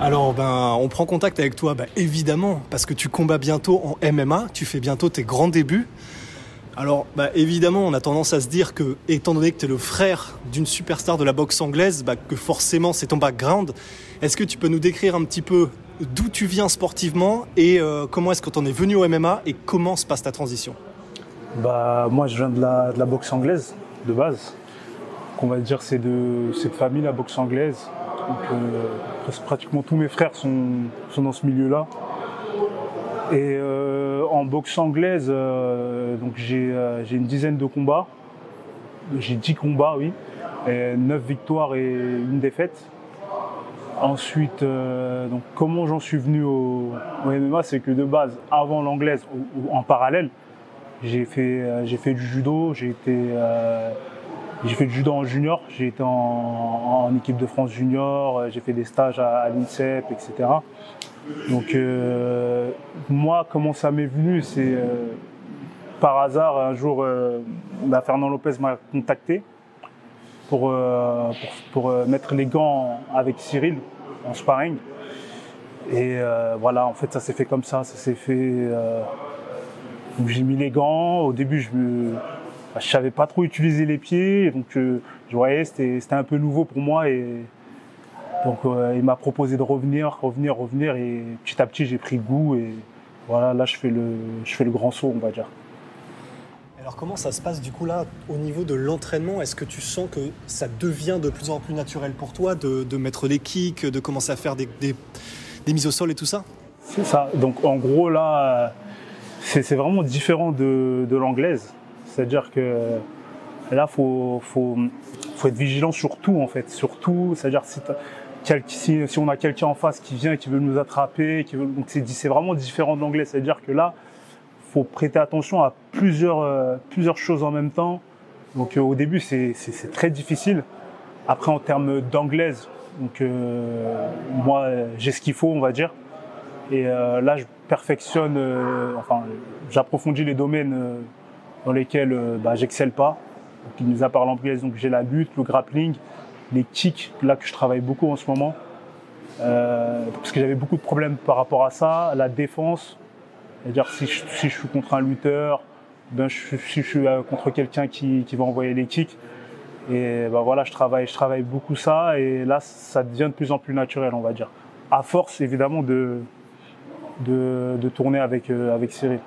Alors ben on prend contact avec toi bah, évidemment parce que tu combats bientôt en MMA, tu fais bientôt tes grands débuts. Alors bah, évidemment on a tendance à se dire que étant donné que tu es le frère d'une superstar de la boxe anglaise, bah, que forcément c'est ton background. Est-ce que tu peux nous décrire un petit peu d'où tu viens sportivement et euh, comment est-ce que tu en es venu au MMA et comment se passe ta transition? Bah, moi, je viens de la, de la boxe anglaise, de base. Donc, on va dire c'est de, c'est de famille, la boxe anglaise. Donc, euh, pratiquement tous mes frères sont, sont dans ce milieu-là. Et euh, en boxe anglaise, euh, j'ai, une dizaine de combats. J'ai 10 combats, oui. Et 9 victoires et une défaite. Ensuite, donc comment j'en suis venu au, MMA, c'est que de base, avant l'anglaise, en parallèle, j'ai fait, j'ai fait du judo, j'ai été, j'ai fait du judo en junior, j'ai été en, équipe de France junior, euh, j'ai fait des stages à, l'INSEP, etc. Donc euh, moi, comment ça m'est venu, c'est euh, par hasard un jour, euh, bah, Fernand Lopez m'a contacté pour, euh, pour, pour, euh, mettre les gants avec Cyril en sparring. Et voilà, en fait, ça s'est fait comme ça, ça s'est fait. j'ai mis les gants. Au début, je me, bah, je savais pas trop utiliser les pieds, donc euh, je voyais c'était c'était un peu nouveau pour moi et donc euh, il m'a proposé de revenir, revenir, revenir et petit à petit j'ai pris goût et voilà là je fais le je fais le grand saut on va dire. Alors comment ça se passe du coup là au niveau de l'entraînement? Est-ce que tu sens que ça devient de plus en plus naturel pour toi de, de mettre les kicks, de commencer à faire des, des- des mises au sol et tout ça? C'est ça. Donc en gros là, c'est c'est vraiment différent de, de l'anglaise. C'est-à-dire que là, faut, faut, faut être vigilant sur tout en fait. Sur tout, c'est-à-dire si, si, on a quelqu'un en face qui vient, qui veut nous attraper, qui veut, donc c'est vraiment différent de l'anglais. C'est-à-dire que là, faut prêter attention à plusieurs, euh, plusieurs choses en même temps. Donc euh, au début, c'est très difficile. Après, en termes d'anglaise, donc euh, moi, j'ai ce qu'il faut, on va dire. Et là, je perfectionne, enfin, j'approfondis les domaines dans lesquels euh, bah, j'excelle pas. Donc, mis à part l'anglaise, donc j'ai la lutte, le grappling, les kicks, là que je travaille beaucoup en ce moment. Euh, parce que j'avais beaucoup de problèmes par rapport à ça, la défense. C'est-à-dire si je, si je suis contre un lutteur, ben je, si je suis euh, contre quelqu'un qui, qui va envoyer les kicks. Et ben voilà, je travaille, je travaille beaucoup ça et là, ça devient de plus en plus naturel, on va dire. À force, évidemment, de, de, de tourner avec, euh, avec Cyril.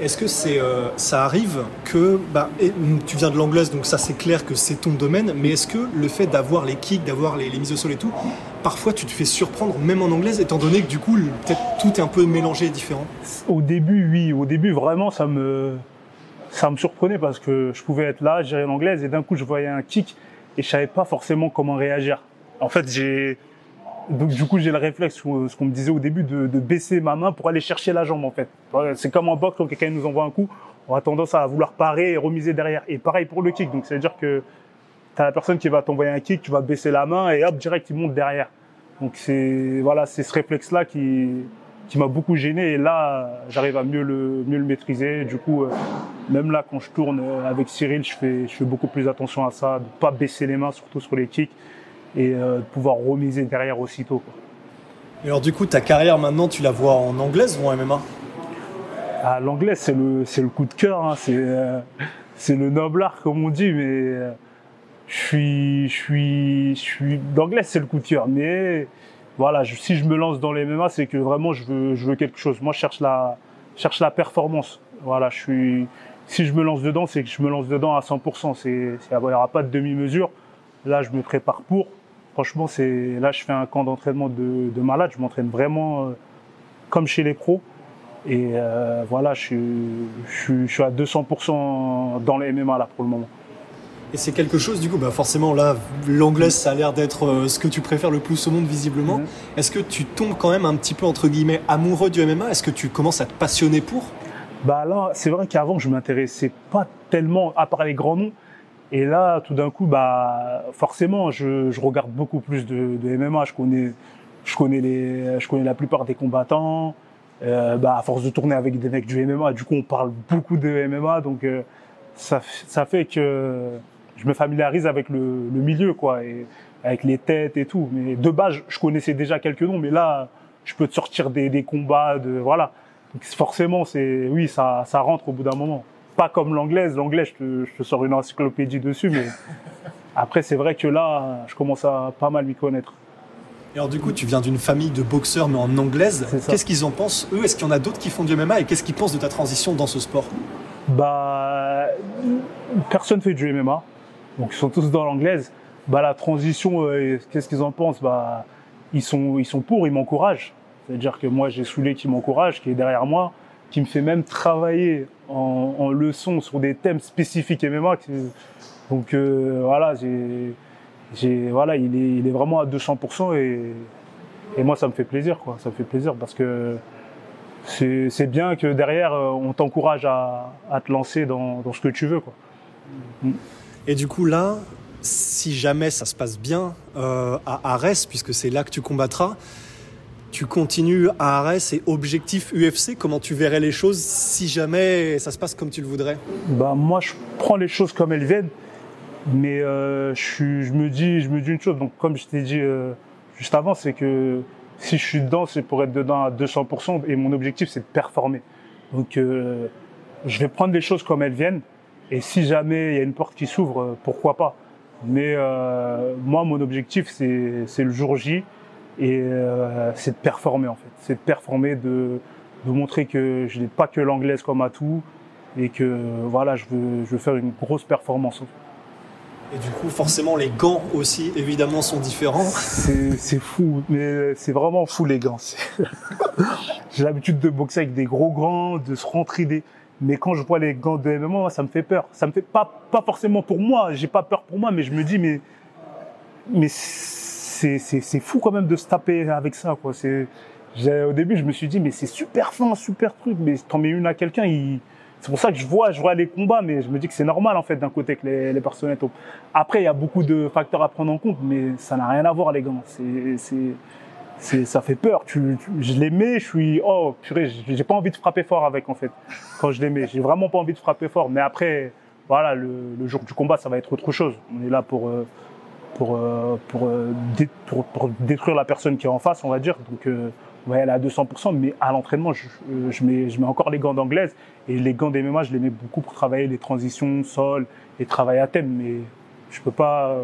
Est-ce que euh, ça arrive que, bah, mm, tu viens de l'anglaise, donc ça c'est clair que c'est ton domaine, mais est-ce que le fait d'avoir les kicks, d'avoir les, mises au sol et tout, parfois tu te fais surprendre même en anglaise, étant donné que du coup, peut-être tout est un peu mélangé et différent? Au début, oui. Au début, vraiment, ça me, ça me surprenait parce que je pouvais être là, gérer l'anglaise, et d'un coup, je voyais un kick et je savais pas forcément comment réagir. En fait, j'ai, donc du coup, j'ai le réflexe, ce qu'on me disait au début, de, de baisser ma main pour aller chercher la jambe, en fait. C'est comme en boxe, quand quelqu'un nous envoie un coup, on a tendance à vouloir parer et remiser derrière. Et pareil pour le kick. Donc, ça veut dire que t'as la personne qui va t'envoyer un kick, tu vas baisser la main et hop, direct, il monte derrière. Donc, c'est, voilà, c'est ce réflexe-là qui, qui m'a beaucoup gêné et là j'arrive à mieux le mieux le maîtriser du coup euh, même là quand je tourne euh, avec Cyril je fais je fais beaucoup plus attention à ça de pas baisser les mains surtout sur les kicks et euh, de pouvoir remiser derrière aussitôt quoi. Et alors du coup, ta carrière maintenant, tu la vois en anglaise ou en MMA Ah, l'anglais c'est le c'est le coup de cœur hein, c'est euh, c'est le noble art comme on dit mais euh, je suis je suis je suis l'anglais c'est le coup de cœur. Mais voilà je- si je me lance dans les MMA c'est que vraiment je veux je veux quelque chose. Moi je cherche la je cherche la performance. Voilà je suis si je me lance dedans c'est que je me lance dedans à 100% c'est c'est- il y aura pas de demi-mesure. Là je me prépare pour Franchement, c'est là, je fais un camp d'entraînement de, de malade. Je m'entraîne vraiment euh, comme chez les pros. Et euh, voilà, je suis, je, suis, je suis à 200% dans le MMA là pour le moment. Et c'est quelque chose, du coup, bah forcément, là, l'anglaise, ça a l'air d'être euh, ce que tu préfères le plus au monde, visiblement. Mhm. Est-ce que tu tombes quand même un petit peu, entre guillemets, amoureux du MMA Est-ce que tu commences à te passionner pour? Bah là, c'est vrai qu'avant, je m'intéressais pas tellement, à part les grands noms. Et là, tout d'un coup, bah, forcément, je, je regarde beaucoup plus de, de MMA. Je connais, je connais les, je connais la plupart des combattants. Euh, bah, à force de tourner avec des mecs du MMA, du coup, on parle beaucoup de MMA, donc euh, ça, ça fait que je me familiarise avec le, le milieu, quoi, et avec les têtes et tout. Mais de base, je connaissais déjà quelques noms, mais là, je peux te sortir des, des combats, de voilà. Donc forcément, c'est, oui, ça, ça rentre au bout d'un moment. Pas comme l'anglaise. L'anglaise, je te, je te sors une encyclopédie dessus, mais après, c'est vrai que là, je commence à pas mal m'y connaître. Et alors, du coup, tu viens d'une famille de boxeurs, mais en anglaise. Qu'est-ce qu'ils en pensent, eux? Est-ce qu'il y en a d'autres qui font du MMA Et qu'est-ce qu'ils pensent de ta transition dans ce sport? Bah, personne fait du MMA, donc ils sont tous dans l'anglaise. Bah, la transition, euh, qu'est-ce qu'ils en pensent? Bah, ils sont, ils sont pour, ils m'encouragent. C'est-à-dire que moi, j'ai Soulé qui m'encourage, qui est derrière moi, qui me fait même travailler en, en leçon sur des thèmes spécifiques MMA. Donc euh, voilà, j'ai, voilà, il est, il est vraiment à 200% et, et moi, ça me fait plaisir, quoi. Ça me fait plaisir parce que c'est c'est bien que derrière, euh, on t'encourage à, à te lancer dans, dans ce que tu veux. Quoi. Et du coup, là, si jamais ça se passe bien euh, à Arès, puisque c'est là que tu combattras, tu continues à Arès et objectif UFC, comment tu verrais les choses si jamais ça se passe comme tu le voudrais? Bah, moi, je prends les choses comme elles viennent, mais euh, je, suis- je, me dis, je me dis une chose. Donc, comme je t'ai dit euh, juste avant, c'est que si je suis dedans, c'est pour être dedans à 200%, et mon objectif, c'est de performer. Donc, euh, je vais prendre les choses comme elles viennent, et si jamais il y a une porte qui s'ouvre, euh, pourquoi pas. Mais euh, moi, mon objectif, c'est c'est le jour J, et euh, c'est de performer en fait. C'est de performer, de, de montrer que je n'ai pas que l'anglaise comme atout, et que voilà, je veux, je veux faire une grosse performance. Et du coup, forcément, les gants aussi, évidemment, sont différents. C'est c'est fou, mais c'est vraiment fou les gants. J'ai l'habitude de boxer avec des gros gants, de se rentrer des. Mais quand je vois les gants de MMA, ça me fait peur. Ça me fait pas pas forcément pour moi. J'ai pas peur pour moi, mais je me dis mais mais c'est fou quand même de se taper avec ça quoi. Au début je me suis dit mais c'est super fin, super truc, mais t'en mets une à quelqu'un, c'est pour ça que je vois, je vois les combats, mais je me dis que c'est normal en fait d'un côté que les, les personnes. Après, il y a beaucoup de facteurs à prendre en compte, mais ça n'a rien à voir les gants. C'est, ça fait peur. Tu, je les mets, je suis, oh purée, j'ai pas envie de frapper fort avec en fait. Quand je les mets, j'ai vraiment pas envie de frapper fort. Mais après, voilà, le, le jour du combat, ça va être autre chose. On est là pour, euh, pour, euh, pour, euh, pour, pour détruire la personne qui est en face, on va dire. Donc, on va aller à 200%. Mais à l'entraînement, je, euh, je mets, je mets encore les gants d'anglaise et les gants des MMA, je les mets beaucoup pour travailler les transitions, sol et travailler à thème. Mais je peux pas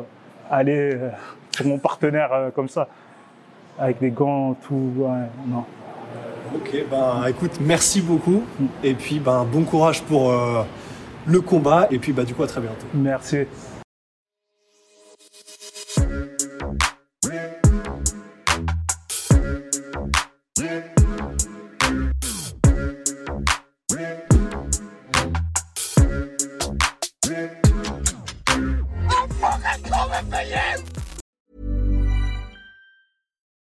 aller sur mon partenaire comme ça avec des gants tout. Ouais, non. Ok, ben écoute, merci beaucoup. Et puis, ben bon courage pour euh, le combat. Et puis, bah, du coup, à très bientôt. Merci.